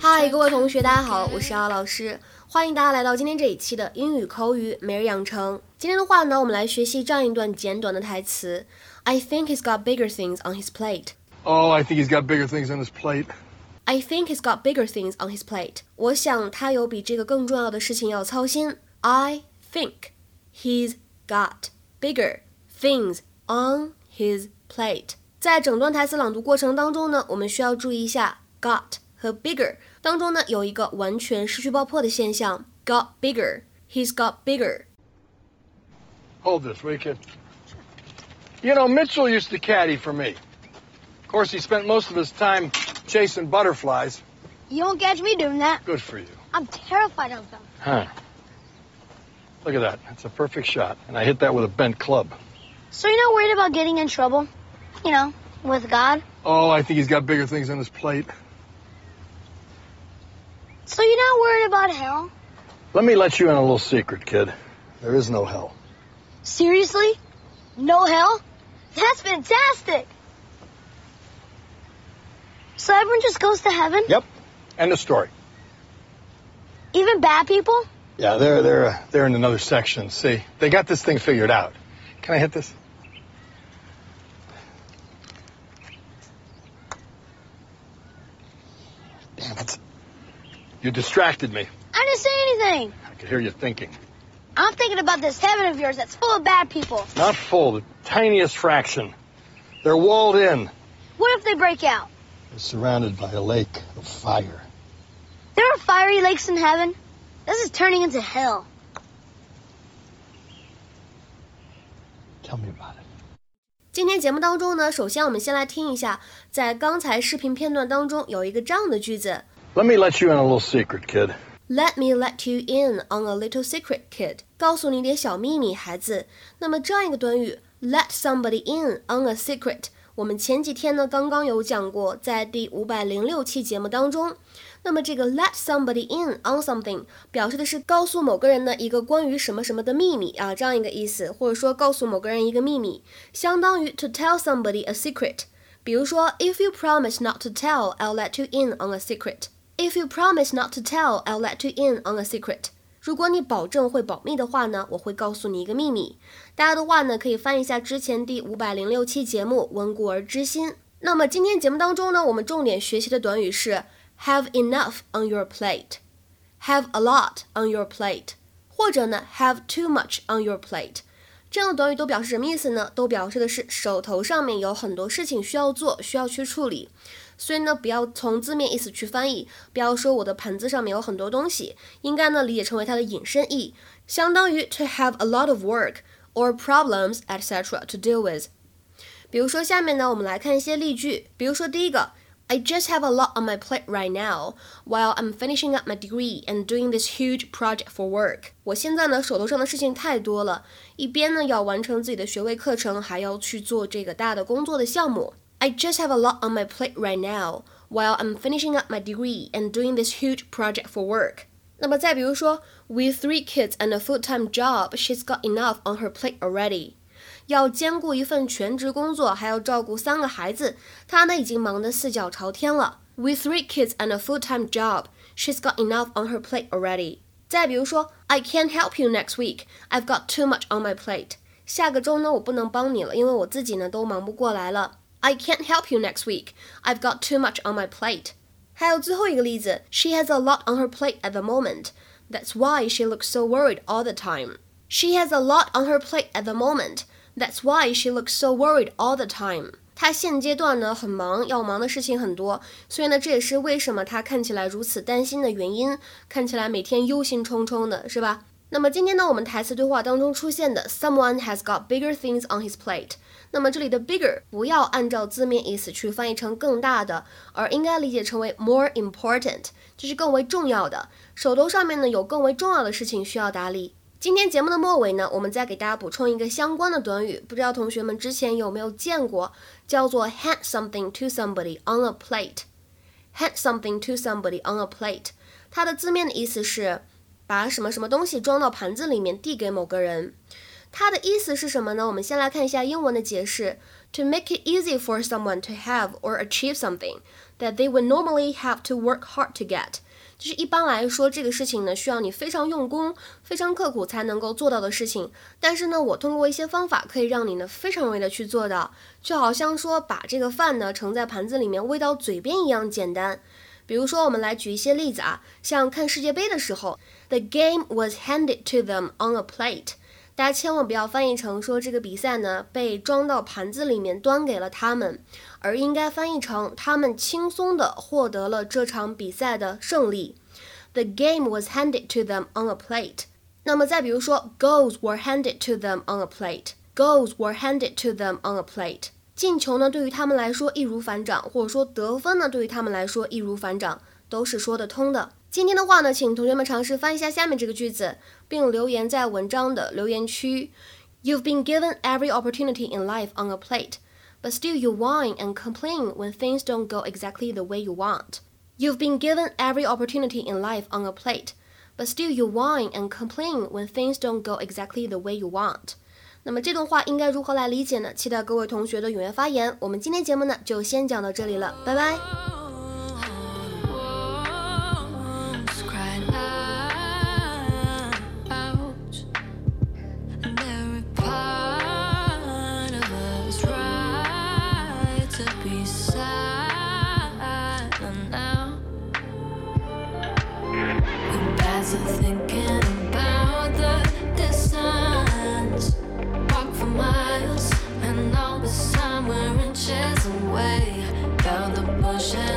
嗨，tread 各位同学，大家好，我是阿老师，欢迎大家来到今天这一期的英语口语每日养成。今天的话呢，我们来学习这样一段简短的台词。：I think he's got bigger things on his plate. Oh, I think he's got bigger things on his plate. I think he's got bigger things on his plate. 我想他有比这个更重要的事情要操心。I think he's got bigger things on his plate. 在整段台词朗读过程当中呢，我们需要注意一下 got 和 bigger 当中呢有一个完全失去爆破的现象，got bigger. He's got bigger. Hold this, will you, kid? You know, Mitchell used to caddy for me. Of course, he spent most of his time chasing butterflies. You won't catch me doing that. Good for you. I'm terrified of them. Huh. Look at that. That's a perfect shot. And I hit that with a bent club. So you're not worried about getting in trouble? You know, with God? Oh, I think he's got bigger things on his plate. So you're not worried about hell? Let me let you in a little secret, kid. There is no hell. Seriously? No hell? That's fantastic! So everyone just goes to heaven? Yep. End of story. Even bad people? Yeah, they're they're uh, they're in another section. See, they got this thing figured out. Can I hit this? Damn it! You distracted me. I didn't say anything. I could hear you thinking. I'm thinking about this heaven of yours that's full of bad people. Not full, the tiniest fraction. They're walled in. What if they break out? They're surrounded by a lake of fire. There are fiery lakes in heaven? This is turning into hell. Tell me about it. 今天节目当中呢，首先我们先来听一下，在刚才视频片段当中有一个这样的句子 Let me let you in a little secret, kid. Let me let you in on a little secret, kid。告诉你点小秘密，孩子。那么这样一个短语，let somebody in on a secret， 我们前几天呢刚刚有讲过，在第五百零六期节目当中。那么这个 let somebody in on something 表示的是告诉某个人呢一个关于什么什么的秘密啊，这样一个意思，或者说告诉某个人一个秘密，相当于 to tell somebody a secret。比如说，If you promise not to tell, I'll let you in on a secret. If you promise not to tell, I'll let you in on a secret. 如果你保证会保密的话呢，我会告诉你一个秘密。大家的话呢，可以翻一下之前第五百零六期节目《温故而知新》。那么今天节目当中呢，我们重点学习的短语是 have enough on your plate, have a lot on your plate，或者呢 have too much on your plate。这样的短语都表示什么意思呢？都表示的是手头上面有很多事情需要做，需要去处理。所以呢，不要从字面意思去翻译，不要说我的盘子上面有很多东西，应该呢理解成为它的引申义，相当于 to have a lot of work or problems etc. to deal with。比如说下面呢，我们来看一些例句，比如说第一个。I just have a lot on my plate right now while I'm finishing up my degree and doing this huge project for work. 我现在呢手头上的事情太多了，一边呢要完成自己的学位课程，还要去做这个大的工作的项目。I just have a lot on my plate right now while I'm finishing up my degree and doing this huge project for work. 那么再比如说，With three kids and a full-time job, she's got enough on her plate already. 要兼顾一份全职工作，还要照顾三个孩子，她呢已经忙得四脚朝天了。With three kids and a full-time job, she's got enough on her plate already. 再比如说，I can't help you next week. I've got too much on my plate. 下个周呢，我不能帮你了，因为我自己呢都忙不过来了。 I can't help you next week. I've got too much on my plate. 还有最后一个例子，She has a lot on her plate at the moment. That's why she looks so worried all the time. She has a lot on her plate at the moment. That's why she looks so worried all the time. 她现阶段呢很忙，要忙的事情很多，所以呢这也是为什么她看起来如此担心的原因，看起来每天忧心忡忡的，是吧？ 那么今天呢我们台词对话当中出现的 someone has got bigger things on his plate，那么这里的 bigger 不要按照字面意思去翻译成更大的，而应该理解成为 more important，就是更为重要的，手头上面呢有更为重要的事情需要打理。今天节目的末尾呢，我们再给大家补充一个相关的短语，不知道同学们之前有没有见过，叫做 hand something to somebody on a plate。hand something to somebody on a plate，它的字面的意思是把什么什么东西装到盘子里面递给某个人。它的意思是什么呢？我们先来看一下英文的解释：To make it easy for someone to have or achieve something that they would normally have to work hard to get。就是一般来说，这个事情呢，需要你非常用功、非常刻苦才能够做到的事情。但是呢，我通过一些方法可以让你呢非常容易的去做到，就好像说把这个饭呢盛在盘子里面喂到嘴边一样简单。比如说，我们来举一些例子啊，像看世界杯的时候，The game was handed to them on a plate。大家千万不要翻译成说这个比赛呢被装到盘子里面端给了他们，而应该翻译成他们轻松地获得了这场比赛的胜利。The game was handed to them on a plate。那么再比如说，Goals were handed to them on a plate。Goals were handed to them on a plate。进球呢对于他们来说易如反掌，或者说得分呢对于他们来说易如反掌，都是说得通的。今天的话呢，请同学们尝试翻译一下下面这个句子，并留言在文章的留言区。You've been given every opportunity in life on a plate, but still you whine and complain when things don't go exactly the way you want. You've been given every opportunity in life on a plate, but still you whine and complain when things don't go exactly the way you want. 那么这段话应该如何来理解呢？期待各位同学的踊跃发言。我们今天节目呢就先讲到这里了，拜拜。我是